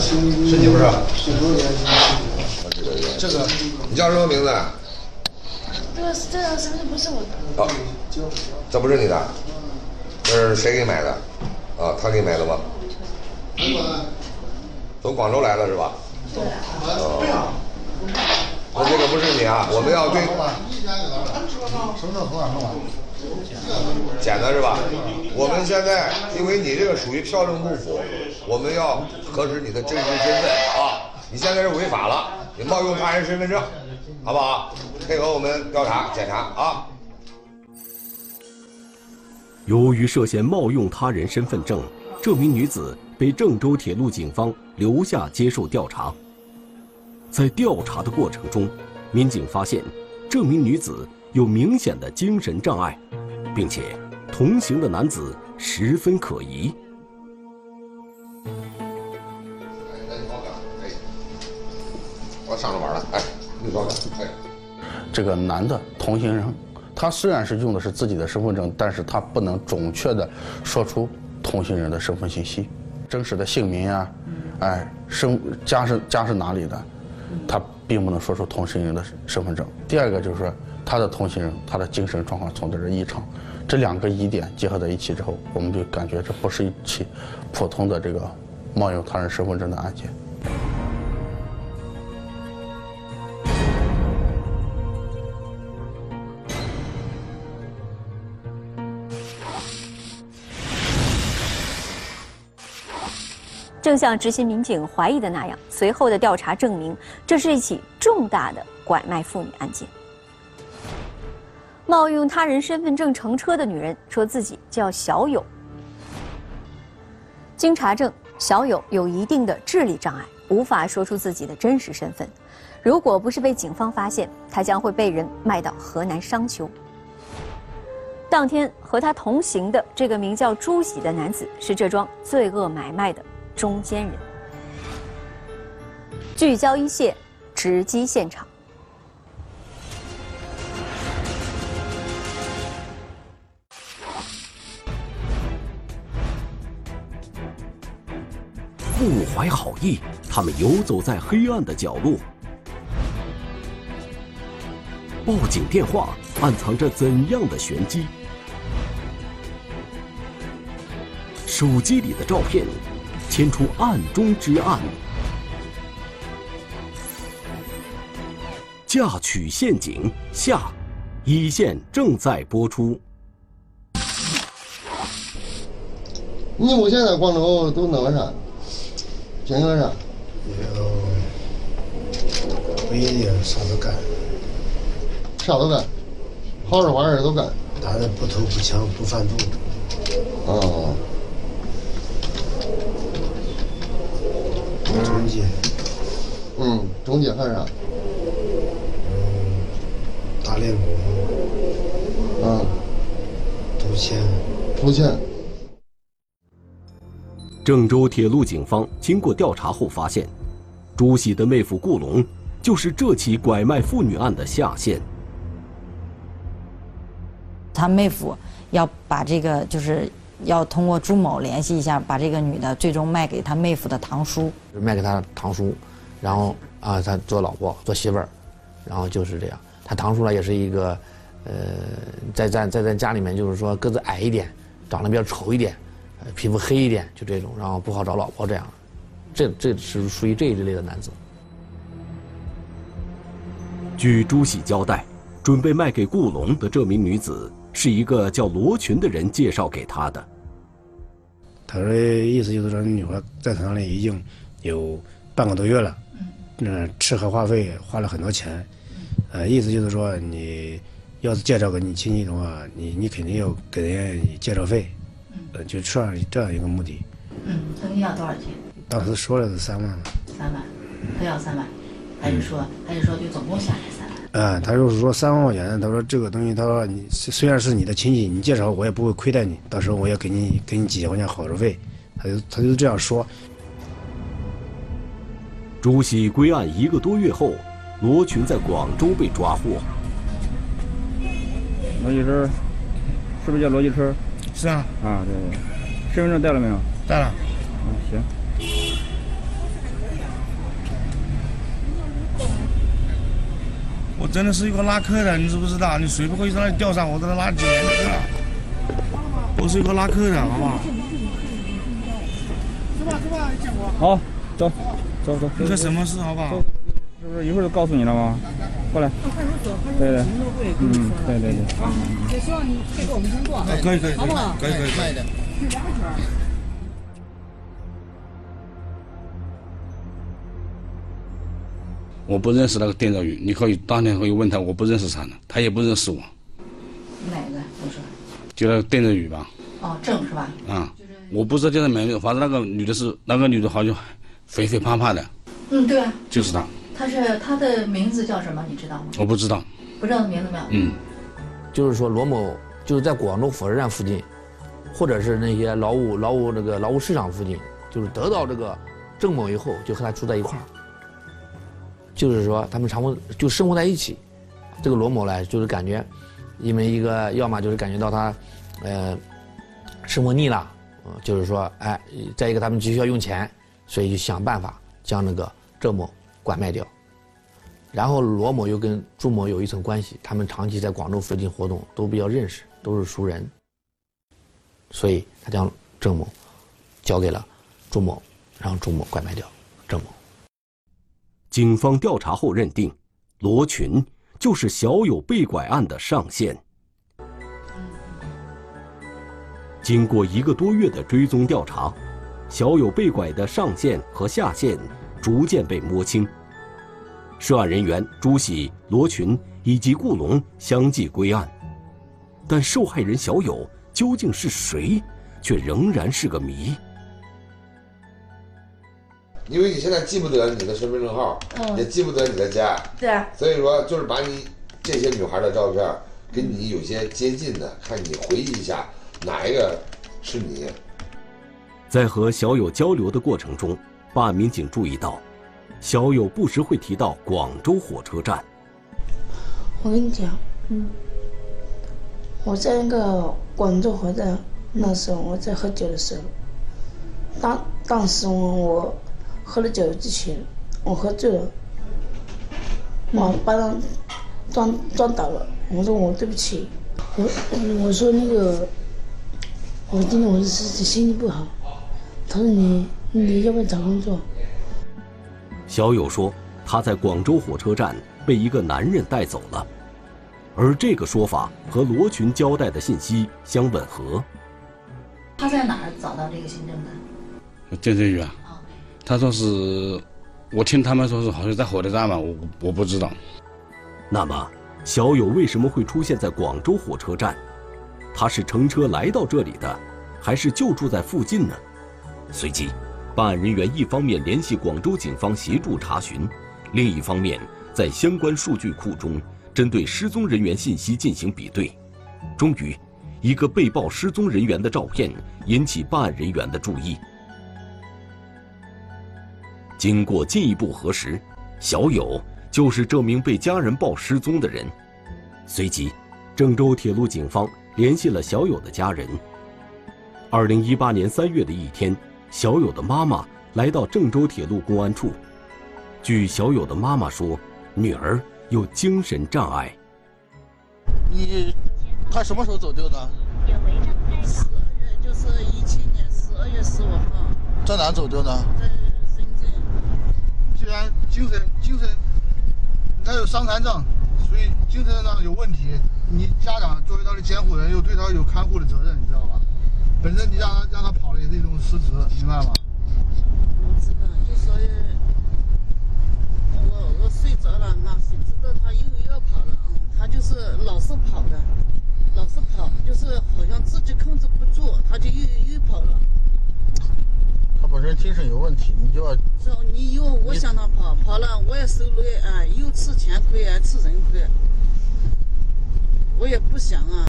是你不是？这个，你叫什么名字？这个这张身份证不是我的。哦，这不是你的，这是谁给你买的？啊，他给你买的吗？从广州来的是吧？对。哦。那这个不是你啊，我们要对。身份证从哪弄啊？捡的是吧？我们现在因为你这个属于票证不符，我们要核实你的真实身份啊！你现在是违法了，你冒用他人身份证，好不好？配合我们调查检查啊！由于涉嫌冒用他人身份证，这名女子被郑州铁路警方留下接受调查。在调查的过程中，民警发现这名女子有明显的精神障碍，并且同行的男子十分可疑。我上着玩了，哎，你说哎，这个男的同行人，他虽然是用的是自己的身份证，但是他不能准确的说出同行人的身份信息，真实的姓名啊，哎，生家是家是哪里的。他并不能说出同行人的身份证。第二个就是说，他的同行人他的精神状况存在着异常，这两个疑点结合在一起之后，我们就感觉这不是一起普通的这个冒用他人身份证的案件。正像执行民警怀疑的那样，随后的调查证明，这是一起重大的拐卖妇女案件。冒用他人身份证乘车的女人说自己叫小友。经查证，小友有一定的智力障碍，无法说出自己的真实身份。如果不是被警方发现，他将会被人卖到河南商丘。当天和他同行的这个名叫朱喜的男子，是这桩罪恶买卖的。中间人，聚焦一线，直击现场。不怀好意，他们游走在黑暗的角落。报警电话暗藏着怎样的玄机？手机里的照片。牵出暗中之暗，嫁娶陷阱下，一线正在播出。你目前在广州都弄个啥？经营啥？不一定啥都干。啥都干，好事坏事都干。但是不偷不抢不贩毒。哦。中介，嗯，中介还是啥？嗯，打零工，嗯，赌钱，赌钱。郑州铁路警方经过调查后发现，朱喜的妹夫顾龙就是这起拐卖妇女案的下线。他妹夫要把这个就是。要通过朱某联系一下，把这个女的最终卖给他妹夫的堂叔，卖给他堂叔，然后啊，他做老婆做媳妇儿，然后就是这样。他堂叔呢也是一个，呃，在在在咱家里面就是说个子矮一点，长得比较丑一点，皮肤黑一点，就这种，然后不好找老婆这样。这这是属于这一类的男子。据朱喜交代，准备卖给顾龙的这名女子。是一个叫罗群的人介绍给他的。他的意思就是说，女孩在他那里已经有半个多月了，嗯，吃喝花费花了很多钱，呃，意思就是说，你要是介绍给你亲戚的话，你你肯定要给人家介绍费，嗯，就这样这样一个目的。嗯，他你要多少钱？当时说了是三万。三万，他要三万，还是说还是说就总共下来三万？嗯，他就是说三万块钱，他说这个东西，他说你虽然是你的亲戚，你介绍我也不会亏待你，到时候我也给你给你几千块钱好处费，他就他就这样说。朱熹归案一个多月后，罗群在广州被抓获。罗继春，是不是叫罗继春？是啊。啊，对对。身份证带了没有？带了。嗯，行。我真的是一个拉客的，你知不知道？你谁不会在那里调上我，在那拉几年的客？我是一个拉客的，好吧？好，走，走走。你说什么事，好不好？是不是一会儿就告诉你了吗？过来。对对。嗯，对对对。也希望你配合我们工作。可以可以好不好？可以可以可以。我不认识那个店长宇，你可以当天可以问他，我不认识他呢，他也不认识我。哪个？我说。就那个店长宇吧。哦，郑是吧？啊，我不知道叫他名字，反正那个女的是那个女的，好像肥肥胖胖的。嗯，对啊。就是她。她是他的名字叫什么？你知道吗？我不知道。不知道名字没有？嗯。就是说罗某就是在广州火车站附近，或者是那些劳务劳务那个劳务市场附近，就是得到这个郑某以后，就和他住在一块儿。就是说，他们常活就生活在一起。这个罗某呢，就是感觉，因为一个要么就是感觉到他，呃，生活腻了，嗯，就是说，哎，再一个他们急需要用钱，所以就想办法将那个郑某拐卖掉。然后罗某又跟朱某有一层关系，他们长期在广州附近活动，都比较认识，都是熟人。所以他将郑某交给了朱某，让朱某拐卖掉郑某。警方调查后认定，罗群就是小友被拐案的上线。经过一个多月的追踪调查，小友被拐的上线和下线逐渐被摸清。涉案人员朱喜、罗群以及顾龙相继归案，但受害人小友究竟是谁，却仍然是个谜。因为你现在记不得你的身份证号，嗯也记不得你的家，对啊所以说就是把你这些女孩的照片跟你有些接近的，看你回忆一下哪一个是你。在和小友交流的过程中，办案民警注意到，小友不时会提到广州火车站。我跟你讲，嗯，我在那个广州火车站那时候，我在喝酒的时候，当当时我我喝了酒之前，我喝醉了，我把他撞撞倒了，我说我对不起，我我说那个，我今天我是心情不好，他说你你要不要找工作？小友说，他在广州火车站被一个男人带走了，而这个说法和罗群交代的信息相吻合。他在哪儿找到这个行政的？店长宇啊，他说是，我听他们说是好像在火车站嘛，我我不知道。那么，小友为什么会出现在广州火车站？他是乘车来到这里的，还是就住在附近呢？随即，办案人员一方面联系广州警方协助查询，另一方面在相关数据库中针对失踪人员信息进行比对。终于，一个被曝失踪人员的照片引起办案人员的注意。经过进一步核实，小友就是这名被家人报失踪的人。随即，郑州铁路警方联系了小友的家人。二零一八年三月的一天，小友的妈妈来到郑州铁路公安处。据小友的妈妈说，女儿有精神障碍。你他什么时候走丢的？十二月就是一七年十二月十五号，在哪走丢的？在深圳。既然精神精神，他有伤残证，所以精神上有问题。你家长作为他的监护人，又对他有看护的责任，你知道吧？本身你让他让他跑了也是一种失职，明白吗？我知道，就所以，我我睡着了，那谁知道他又要跑了？嗯，他就是老是跑的，老是跑，就是好像自己控制不住，他就又又跑了。他本身精神有问题，你就要是哦，你又我想他跑，跑了我也受累啊，又吃钱亏还吃人亏，我也不想啊，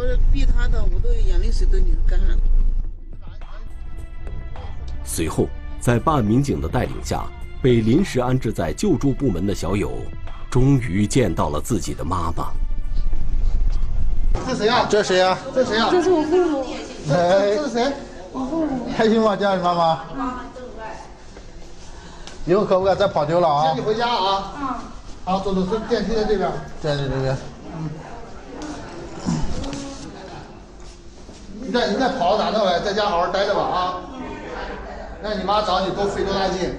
我逼他的，我都眼泪水都流干了。随后，在办案民警的带领下，被临时安置在救助部门的小友，终于见到了自己的妈妈。这谁呀？这谁呀？这谁呀？这是我父母。哎，这是谁？我父母。开心吗？见到你妈妈？妈以后可不敢再跑丢了啊？接你回家啊！好，走走，这电梯在这边。电梯这边。你再你再跑到哪弄来，在家好好待着吧啊！让你妈找你多费多大劲。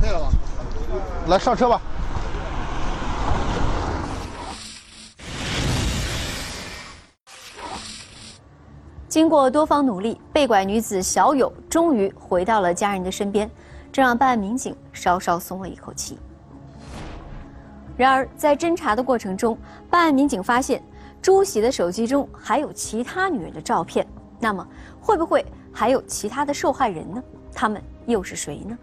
可以了吧？来上车吧。经过多方努力，被拐女子小友终于回到了家人的身边，这让办案民警稍稍松了一口气。然而，在侦查的过程中，办案民警发现朱喜的手机中还有其他女人的照片。那么，会不会还有其他的受害人呢？他们又是谁呢？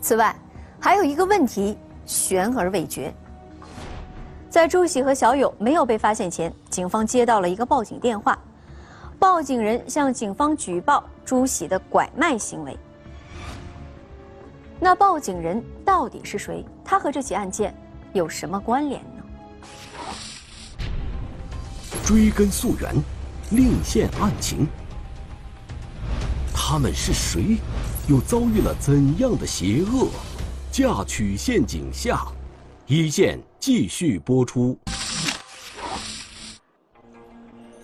此外，还有一个问题悬而未决。在朱喜和小友没有被发现前，警方接到了一个报警电话，报警人向警方举报朱喜的拐卖行为。那报警人到底是谁？他和这起案件有什么关联呢？追根溯源，另现案情。他们是谁？又遭遇了怎样的邪恶？嫁娶陷阱下，一线继续播出。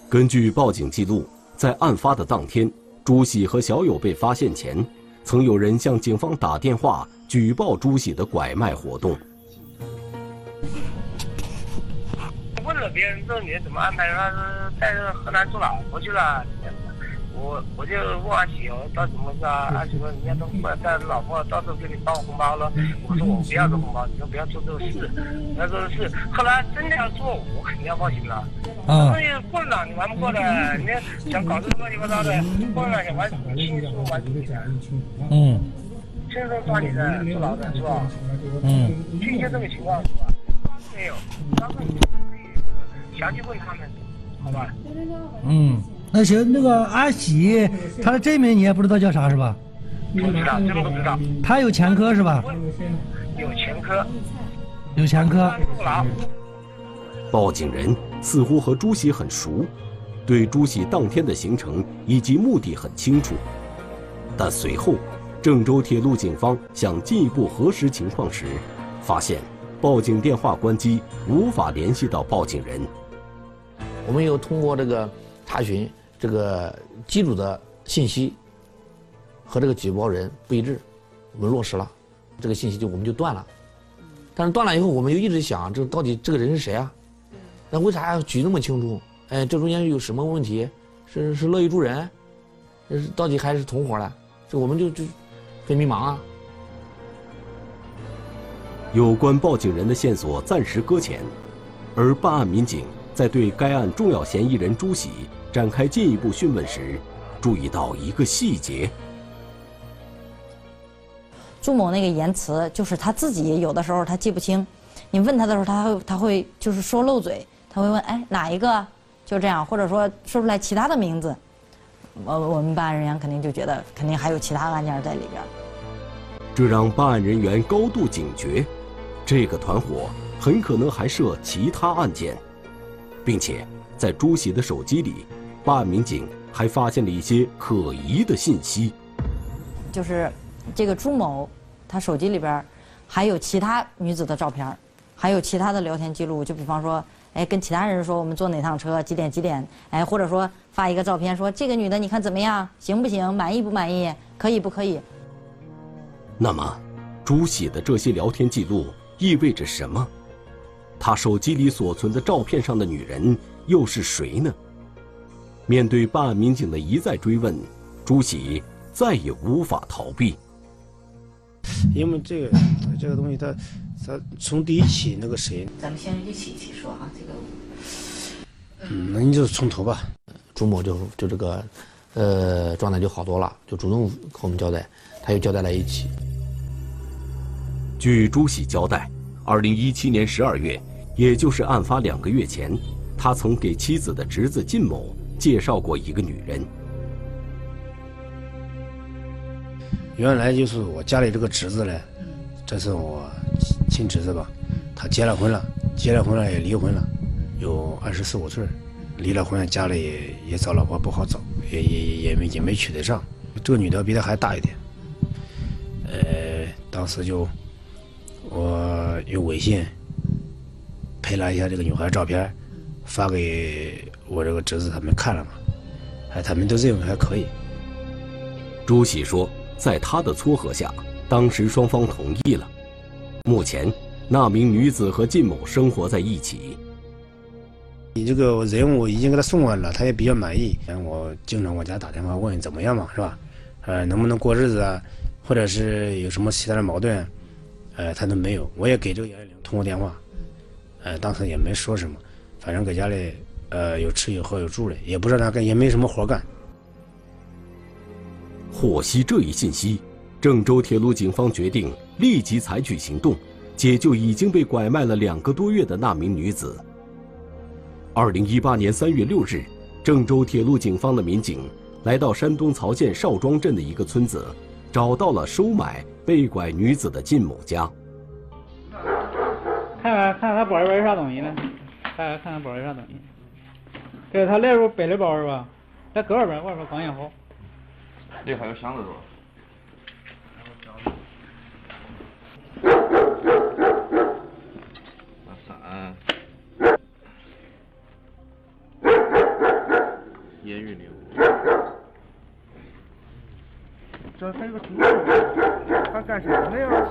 根据报警记录，在案发的当天，朱喜和小友被发现前，曾有人向警方打电话举报朱喜的拐卖活动。问了别人这个女的怎么安排，她是带着河南做老婆去了。我我就问阿喜，我说到底怎么回事啊？阿喜说人家都过来带着老婆，到时候给你包红包了。我说我不要这红包，你说不要做这个事，不要做这事。后来真的要做，我肯定要报警了。啊。所以混了你玩不过的，你想搞这个乱七八糟的，混了想玩轻松玩自己的。嗯。轻松抓你的，坐牢的是吧？嗯。听见这个情况是吧？没有，当时候你可以详细问他们，好吧？嗯。那行，那个阿喜，他的真名你也不知道叫啥是吧？不知道，真不知道。他有前科是吧？有前科。有前科。报警人似乎和朱喜很熟，对朱喜当天的行程以及目的很清楚。但随后，郑州铁路警方想进一步核实情况时，发现报警电话关机，无法联系到报警人。我们又通过这个查询。这个机主的信息和这个举报人不一致，我们落实了，这个信息就我们就断了。但是断了以后，我们又一直想，这到底这个人是谁啊？那为啥要举那么清楚？哎，这中间有什么问题？是是乐于助人？这是到底还是同伙了？这我们就就很迷茫啊。有关报警人的线索暂时搁浅，而办案民警在对该案重要嫌疑人朱喜。展开进一步讯问时，注意到一个细节。朱某那个言辞，就是他自己有的时候他记不清，你问他的时候，他会他会就是说漏嘴，他会问哎哪一个，就这样，或者说说出来其他的名字，我我们办案人员肯定就觉得肯定还有其他案件在里边。这让办案人员高度警觉，这个团伙很可能还涉其他案件，并且在朱喜的手机里。办案民警还发现了一些可疑的信息，就是这个朱某，他手机里边还有其他女子的照片，还有其他的聊天记录。就比方说，哎，跟其他人说我们坐哪趟车，几点几点，哎，或者说发一个照片说这个女的你看怎么样，行不行，满意不满意，可以不可以？那么，朱喜的这些聊天记录意味着什么？他手机里所存的照片上的女人又是谁呢？面对办案民警的一再追问，朱喜再也无法逃避。因为这个这个东西，他他从第一起那个谁，咱们先一起一起说啊，这个，嗯，那你就从头吧。朱某就就这个，呃，状态就好多了，就主动和我们交代，他又交代了一起。据朱喜交代，二零一七年十二月，也就是案发两个月前，他曾给妻子的侄子靳某。介绍过一个女人。原来就是我家里这个侄子呢，这是我亲侄子吧，他结了婚了，结了婚了也离婚了，有二十四五岁，离了婚，家里也也找老婆不好找，也也也没也没娶得上。这个女的比他还大一点，呃，当时就我用微信拍了一下这个女孩照片，发给我这个侄子他们看了嘛，哎，他们都认为还可以。朱喜说，在他的撮合下，当时双方同意了。目前，那名女子和靳某生活在一起。你这个人我已经给他送完了，他也比较满意。我经常往家打电话问怎么样嘛，是吧？呃，能不能过日子啊？或者是有什么其他的矛盾？呃，他都没有。我也给这个杨艳玲通过电话，呃，当时也没说什么，反正搁家里呃有吃有喝有住的，也不知道他干，也没什么活干。获悉这一信息，郑州铁路警方决定立即采取行动，解救已经被拐卖了两个多月的那名女子。二零一八年三月六日，郑州铁路警方的民警来到山东曹县邵庄镇的一个村子，找到了收买被拐女子的靳某家。看看看看他包里边有啥东西呢？看看看看包里有啥东西。对他来时候背的包是吧？在搁外边，外边刚验好。里还有箱子是吧？三，烟雨六，这还有个猪，他干什么的呀？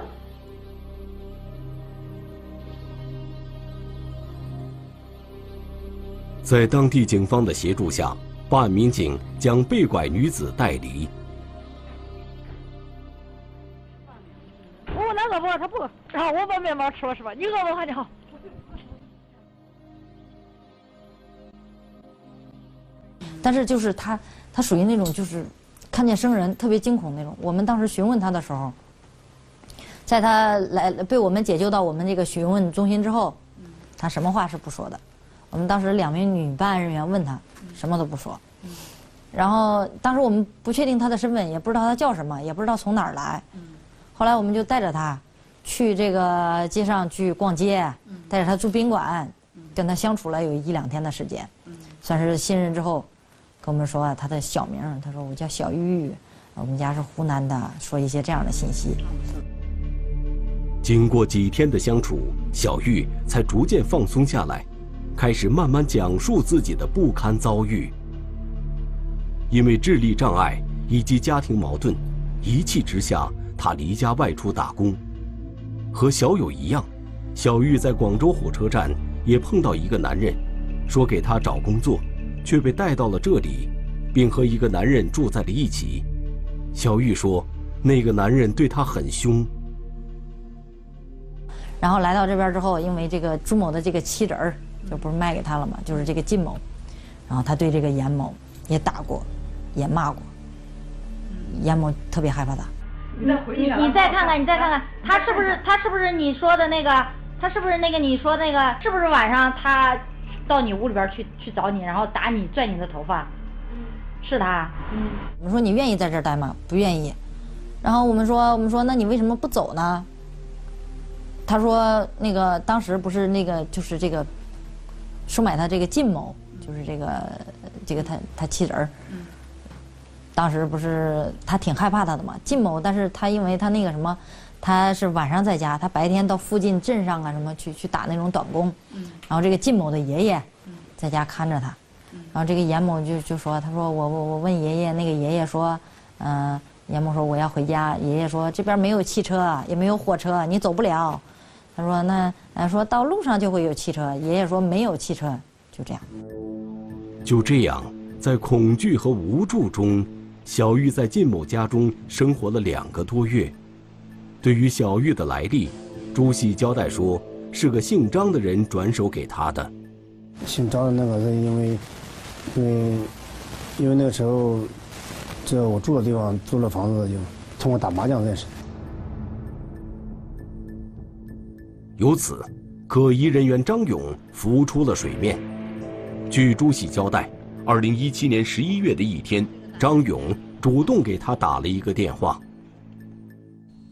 在当地警方的协助下，办案民警将被拐女子带离。我问他饿不饿，他不饿。然后我把面包吃了是吧？你饿不饿就好。但是就是他，他属于那种就是看见生人特别惊恐那种。我们当时询问他的时候，在他来被我们解救到我们这个询问中心之后，他什么话是不说的。我们当时两名女办案人员问他，什么都不说。然后当时我们不确定他的身份，也不知道他叫什么，也不知道从哪儿来。后来我们就带着他去这个街上去逛街，带着他住宾馆，跟他相处了有一两天的时间，算是信任之后，跟我们说他的小名，他说我叫小玉，我们家是湖南的，说一些这样的信息。经过几天的相处，小玉才逐渐放松下来，开始慢慢讲述自己的不堪遭遇。因为智力障碍以及家庭矛盾，一气之下，他离家外出打工。和小友一样，小玉在广州火车站也碰到一个男人，说给他找工作，却被带到了这里，并和一个男人住在了一起。小玉说，那个男人对她很凶。然后来到这边之后，因为这个朱某的这个妻子儿就不是卖给他了嘛，就是这个靳某，然后他对这个严某也打过，也骂过，严某特别害怕他。你你再看看，你再看看，他是不是他是不是你说的那个？他是不是那个你说那个？是不是晚上他到你屋里边去去找你，然后打你拽你的头发？是他。嗯。我们说你愿意在这儿待吗？不愿意。然后我们说我们说那你为什么不走呢？他说那个当时不是那个就是这个收买他这个靳某，就是这个这个他他妻子儿。当时不是他挺害怕他的嘛，靳某，但是他因为他那个什么，他是晚上在家，他白天到附近镇上啊什么去去打那种短工，然后这个靳某的爷爷在家看着他，然后这个严某就就说，他说我我我问爷爷，那个爷爷说，嗯，严某说我要回家，爷爷说这边没有汽车，也没有火车，你走不了，他说那呃说到路上就会有汽车，爷爷说没有汽车，就这样，就这样，在恐惧和无助中。小玉在靳某家中生活了两个多月。对于小玉的来历，朱喜交代说，是个姓张的人转手给他的。姓张的那个人因为，因为，因为那个时候，这我住的地方租了房子，就通过打麻将认识的。由此，可疑人员张勇浮出了水面。据朱喜交代，二零一七年十一月的一天。张勇主动给他打了一个电话。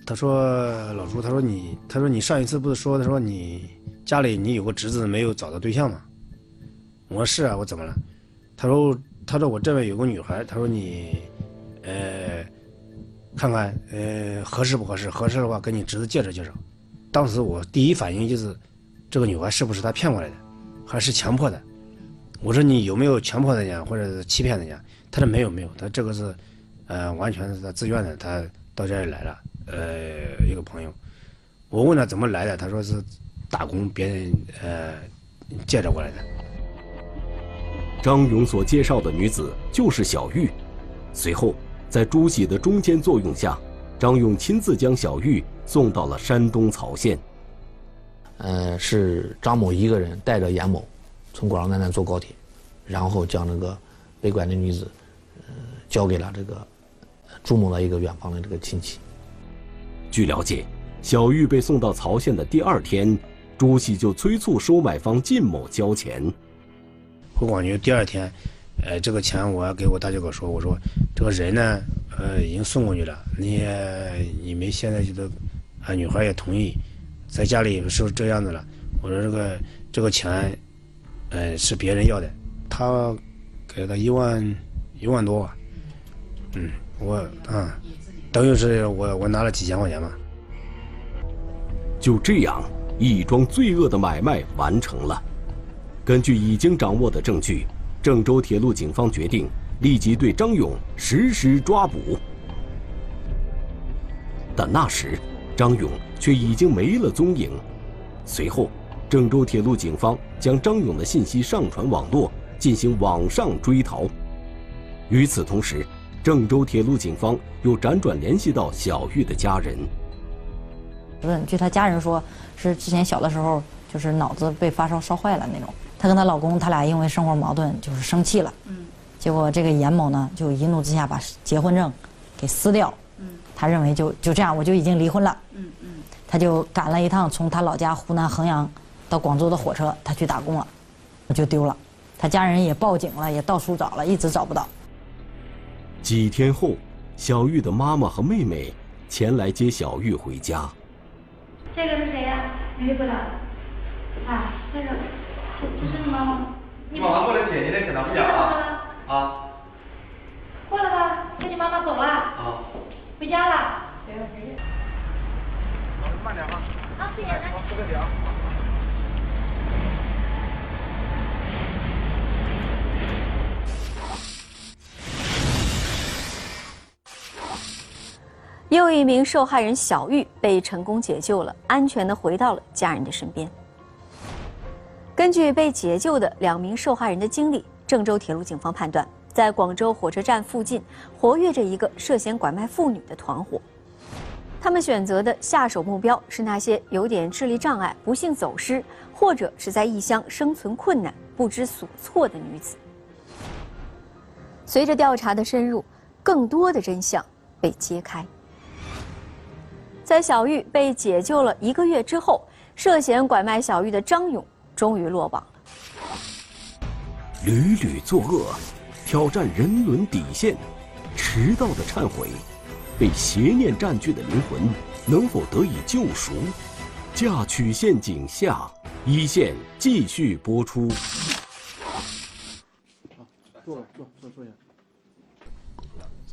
他说：“老朱，他说你，他说你上一次不是说，他说你家里你有个侄子没有找到对象吗？我说是啊，我怎么了？他说他说我这边有个女孩，他说你，呃，看看呃合适不合适？合适的话跟你侄子介绍介绍。当时我第一反应就是，这个女孩是不是他骗过来的，还是强迫的？我说你有没有强迫人家或者是欺骗人家？他说没有没有，他这个是，呃，完全是他自愿的，他到这里来了，呃，一个朋友。我问他怎么来的，他说是打工，别人呃介绍过来的。张勇所介绍的女子就是小玉。随后，在朱喜的中间作用下，张勇亲自将小玉送到了山东曹县。呃，是张某一个人带着严某，从广州南站坐高铁，然后将那个被拐的女子，呃，交给了这个朱某的一个远方的这个亲戚。据了解，小玉被送到曹县的第二天，朱喜就催促收买方靳某交钱。回广州第二天，呃，这个钱我要给我大舅哥说，我说这个人呢，呃，已经送过去了，你也你们现在就都，啊，女孩也同意，在家里是这样子了。我说这个这个钱，呃，是别人要的，他给了一万一万多吧，嗯，我啊，等于是我我拿了几千块钱嘛。就这样，一桩罪恶的买卖完成了。根据已经掌握的证据，郑州铁路警方决定立即对张勇实施抓捕。但那时，张勇却已经没了踪影。随后，郑州铁路警方将张勇的信息上传网络，进行网上追逃。与此同时，郑州铁路警方又辗转联系到小玉的家人。问，据她家人说，是之前小的时候就是脑子被发烧烧坏了那种。她跟她老公，他俩因为生活矛盾就是生气了，嗯，结果这个严某呢就一怒之下把结婚证给撕掉，嗯，他认为就就这样我就已经离婚了，嗯嗯，他就赶了一趟从他老家湖南衡阳到广州的火车，他去打工了，我就丢了，他家人也报警了，也到处找了，一直找不到。几天后，小玉的妈妈和妹妹前来接小玉回家。这个是谁呀、你认不得？啊，这个，这这是你妈妈。你妈妈过来接你的，跟他们讲啊啊过来吧，跟你妈妈走了，啊！回家了。慢点啊！啊，谢谢，来。不客气啊。又一名受害人小玉被成功解救了，安全的回到了家人的身边。根据被解救的两名受害人的经历，郑州铁路警方判断，在广州火车站附近活跃着一个涉嫌拐卖妇女的团伙。他们选择的下手目标是那些有点智力障碍、不幸走失，或者是在异乡生存困难、不知所措的女子。随着调查的深入，更多的真相被揭开。在小玉被解救了一个月之后，涉嫌拐卖小玉的张勇终于落网了。屡屡作恶，挑战人伦底线，迟到的忏悔，被邪念占据的灵魂能否得以救赎？嫁娶陷阱下，一线继续播出。坐坐坐坐下。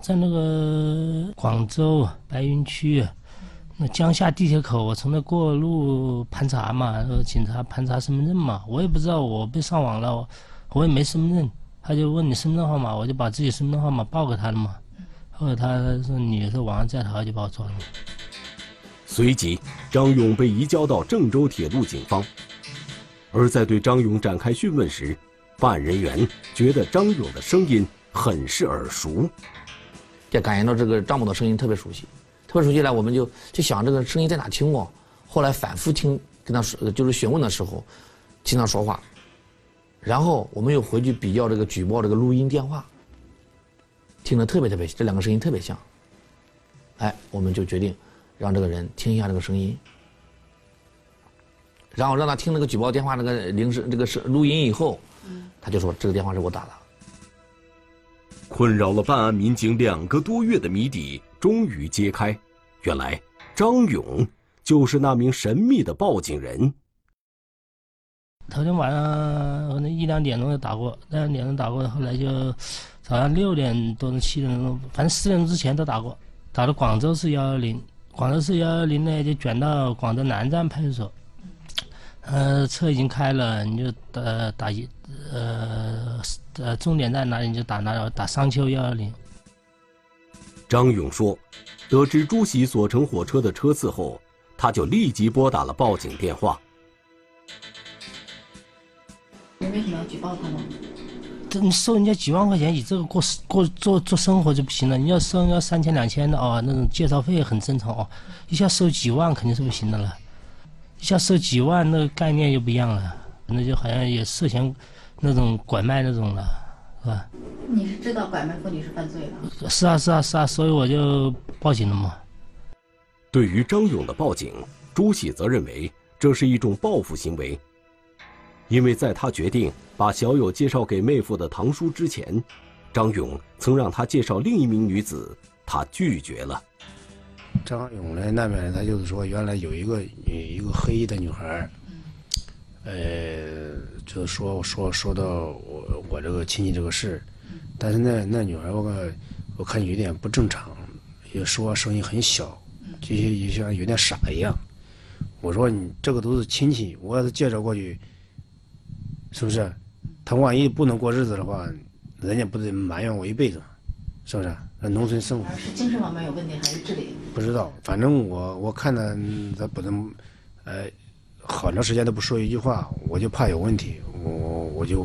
在那个广州白云区，那江夏地铁口，我从那过路盘查嘛，呃，警察盘查身份证嘛，我也不知道我被上网了，我也没身份证，他就问你身份证号码，我就把自己身份证号码报给他了嘛。后来他说你是网上在逃，就把我抓了。随即，张勇被移交到郑州铁路警方。而在对张勇展开讯问时，办案人员觉得张勇的声音很是耳熟。就感觉到这个张某的声音特别熟悉，特别熟悉来，我们就就想这个声音在哪听过。后来反复听，跟他说就是询问的时候，听他说话，然后我们又回去比较这个举报这个录音电话，听得特别特别，这两个声音特别像。哎，我们就决定让这个人听一下这个声音，然后让他听那个举报电话那个铃声这个声录音以后，他就说这个电话是我打的。困扰了办案民警两个多月的谜底终于揭开，原来张勇就是那名神秘的报警人。头天晚上可能一两点钟就打过，两点钟打过，后来就早上六点多钟、七点钟，反正四点钟之前都打过，打到广州市幺幺零，广州市幺幺零呢就转到广州南站派出所，呃，车已经开了，你就打打一呃呃终点站哪里你就打哪打商丘幺幺零。张勇说，得知朱喜所乘火车的车次后，他就立即拨打了报警电话。你为什么要举报他呢？这你收人家几万块钱，以这个过过做做生活就不行了。你要收人家三千两千的哦，那种介绍费很正常哦，一下收几万肯定是不行的了。一下收几万，那个概念就不一样了，那就好像也涉嫌那种拐卖那种了，是吧？你是知道拐卖妇女是犯罪的？是啊是啊是啊，所以我就报警了嘛。对于张勇的报警，朱喜则认为这是一种报复行为，因为在他决定把小友介绍给妹夫的堂叔之前，张勇曾让他介绍另一名女子，他拒绝了。张勇呢那边他就是说，原来有一个一个黑衣的女孩呃，就是说说说到我我这个亲戚这个事但是那那女孩我看我看有点不正常，也说话声音很小，就就像有点傻一样。我说你这个都是亲戚，我要是介绍过去，是不是？他万一不能过日子的话，人家不得埋怨我一辈子，是不是？那农村生活是精神方面有问题还是智力？不知道，反正我我看他他不能，呃，好长时间都不说一句话，我就怕有问题，我我就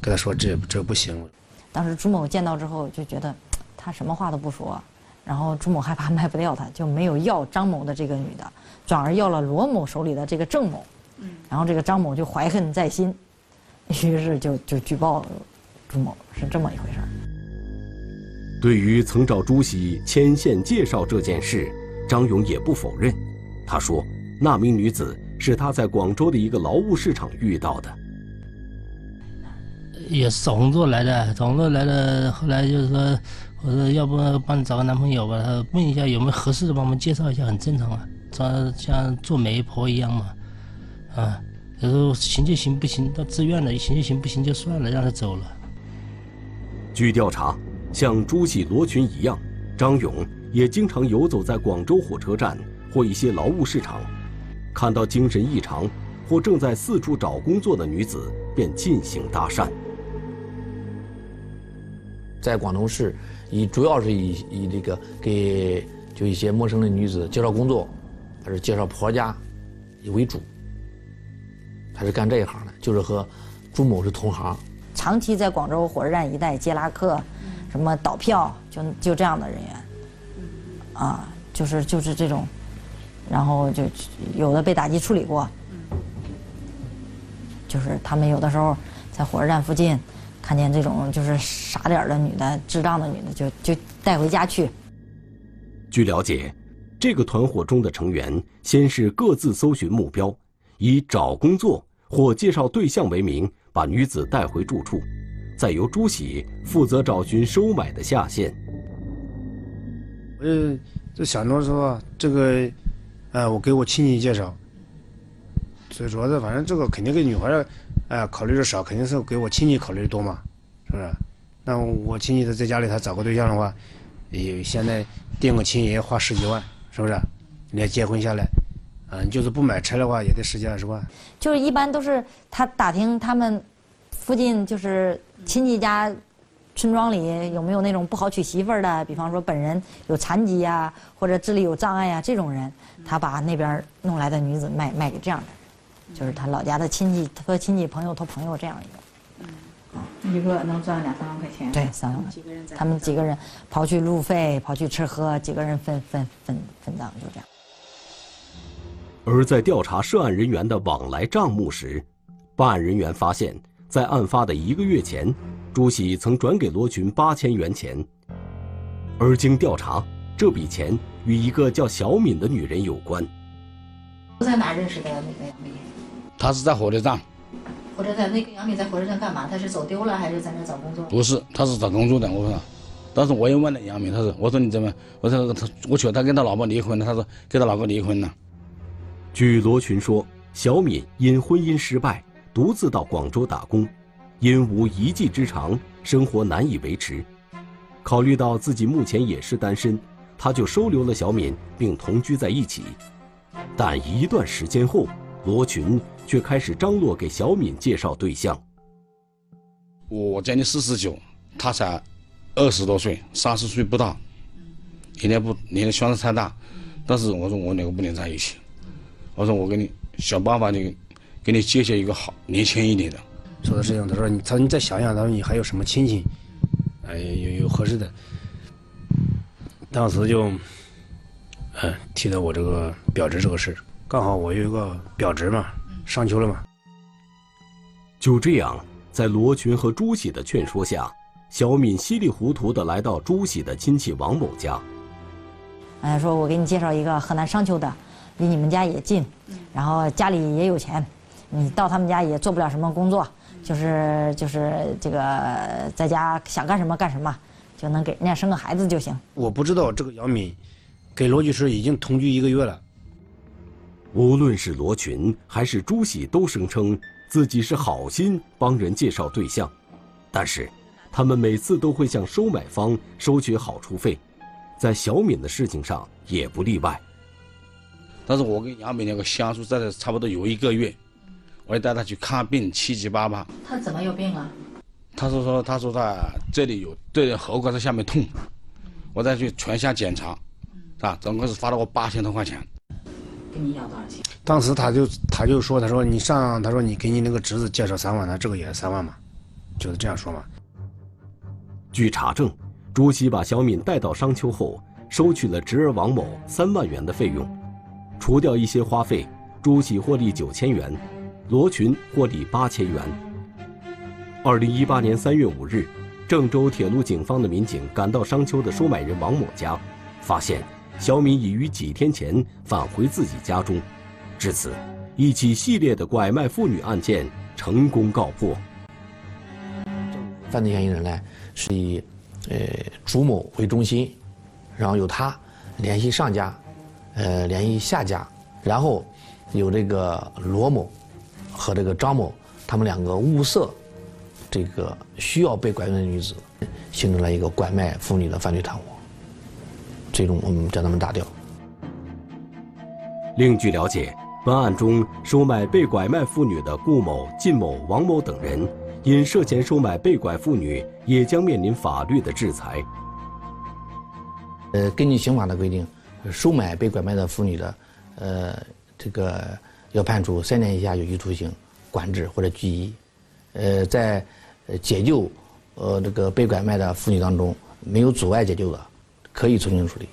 跟他说这这不行。当时朱某见到之后就觉得他什么话都不说，然后朱某害怕 卖不掉他，就没有要张某的这个女的，转而要了罗某手里的这个郑某。嗯。然后这个张某就怀恨在心，于是就就举报朱某，是这么一回事儿。对于曾找朱喜牵线介绍这件事，张勇也不否认。他说，那名女子是他在广州的一个劳务市场遇到的。也是找工作来的，找工作来的。后来就是说，我说要不帮你找个男朋友吧，他问一下有没有合适的，帮我们介绍一下，很正常啊，找像做媒婆一样嘛，啊，有时候行就行，不行到自愿了，行就行，不行就算了，让他走了。据调查，像朱喜、罗群一样，张勇也经常游走在广州火车站或一些劳务市场，看到精神异常或正在四处找工作的女子，便进行搭讪。在广州市，以主要是以以这个给就一些陌生的女子介绍工作，还是介绍婆家为主。他是干这一行的，就是和朱某是同行。长期在广州火车站一带接拉客，什么倒票，就就这样的人员，啊，就是就是这种，然后就有的被打击处理过，就是他们有的时候在火车站附近。看见这种就是傻点的女的、智障的女的，就就带回家去。据了解，这个团伙中的成员先是各自搜寻目标，以找工作或介绍对象为名，把女子带回住处，再由朱喜负责找寻收买的下线。我就就想着说，这个，呃，我给我亲戚介绍，最主要的，反正这个肯定给女孩。哎，考虑的少，肯定是给我亲戚考虑的多嘛，是不是？那我亲戚他在家里，他找个对象的话，也现在订个亲也要花十几万，是不是？你要结婚下来，嗯，就是不买车的话，也得十几二十万。就是一般都是他打听他们附近就是亲戚家村庄里有没有那种不好娶媳妇儿的，比方说本人有残疾呀，或者智力有障碍呀这种人，他把那边弄来的女子卖卖给这样的人。就是他老家的亲戚，托亲戚朋友托朋友这样一个，嗯，一个能赚两三万块钱，对，三万。他们几个人刨去路费，刨去吃喝，几个人分分分分账，就这样。而在调查涉案人员的往来账目时，办案人员发现，在案发的一个月前，朱喜曾转给罗群八千元钱，而经调查，这笔钱与一个叫小敏的女人有关。在哪认识的那个杨敏？她是在火车站。火车站那个杨敏在火车站干嘛？她是走丢了还是在那找工作？不是，她是找工作的。我说，当时我也问了杨敏，她说：“我说你怎么？我说她，我觉得他跟她老婆离婚了。”她说：“跟她老婆离婚了。”据罗群说，小敏因婚姻失败，独自到广州打工，因无一技之长，生活难以维持。考虑到自己目前也是单身，他就收留了小敏，并同居在一起。但一段时间后，罗群却开始张罗给小敏介绍对象。我今年四十九，他才二十多岁，三十岁不到，年龄不年龄相差太大。但是我说我两个不能在一起，我说我给你想办法，你给你介绍一个好年轻一点的。说的是这样，他说你他说你再想想，他说你还有什么亲戚，哎有有合适的。当时就，嗯，提到我这个表侄这个事，刚好我有一个表侄嘛，上秋了嘛。就这样，在罗群和朱喜的劝说下，小敏稀里糊涂的来到朱喜的亲戚王某家。哎，说我给你介绍一个河南商丘的，离你们家也近，然后家里也有钱，你到他们家也做不了什么工作，就是就是这个在家想干什么干什么，就能给人家生个孩子就行。我不知道这个杨敏给罗女士已经同居一个月了。无论是罗群还是朱喜，都声称自己是好心帮人介绍对象，但是他们每次都会向收买方收取好处费，在小敏的事情上也不例外。但是我跟杨敏两个相处在这差不多有一个月，我也带她去看病，七七八八。他怎么有病了？他说说他说他这里有对喉管在下面痛，我再去全项检查，啊，总共是花了我八千多块钱。跟你要多少钱？当时他就他就说，他说你上，他说你给你那个侄子介绍三万，那这个也是三万嘛，就是这样说嘛。据查证，朱熹把小敏带到商丘后，收取了侄儿王某三万元的费用，除掉一些花费，朱喜获利九千元，罗群获利八千元。二零一八年三月五日，郑州铁路警方的民警赶到商丘的收买人王某家，发现小敏已于几天前返回自己家中，至此，一起系列的拐卖妇女案件成功告破。犯罪嫌疑人呢是以呃朱某为中心，然后由他联系上家，呃联系下家，然后有这个罗某和这个张某他们两个物色这个需要被拐卖的女子，形成了一个拐卖妇女的犯罪团伙。最终我们将他们打掉。另据了解，本案中收买被拐卖妇女的顾某、靳某、王某等人，因涉嫌收买被拐妇女，也将面临法律的制裁。呃，根据刑法的规定，收买被拐卖的妇女的，呃，这个要判处三年以下有期徒刑、管制或者拘役。呃，在解救呃这个被拐卖的妇女当中，没有阻碍解救的，可以从轻处理。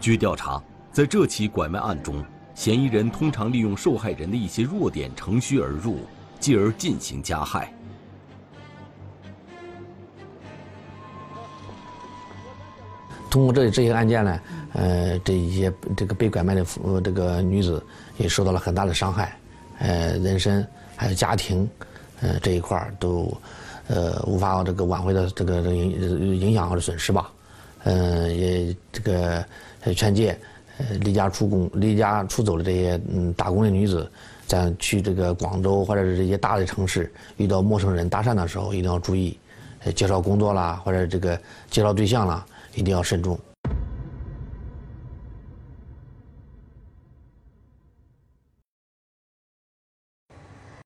据调查，在这起拐卖案中，嫌疑人通常利用受害人的一些弱点乘虚而入，继而进行加害。通过这这些案件呢，呃，这一些这个被拐卖的妇这个女子也受到了很大的伤害，呃，人身还有家庭，呃，这一块儿都，呃，无法这个挽回的这个这个影影响或者损失吧，呃，也这个劝诫，呃，离家出工、离家出走的这些嗯打工的女子，在去这个广州或者是这些大的城市遇到陌生人搭讪的时候，一定要注意，介绍工作啦，或者这个介绍对象啦。一定要慎重。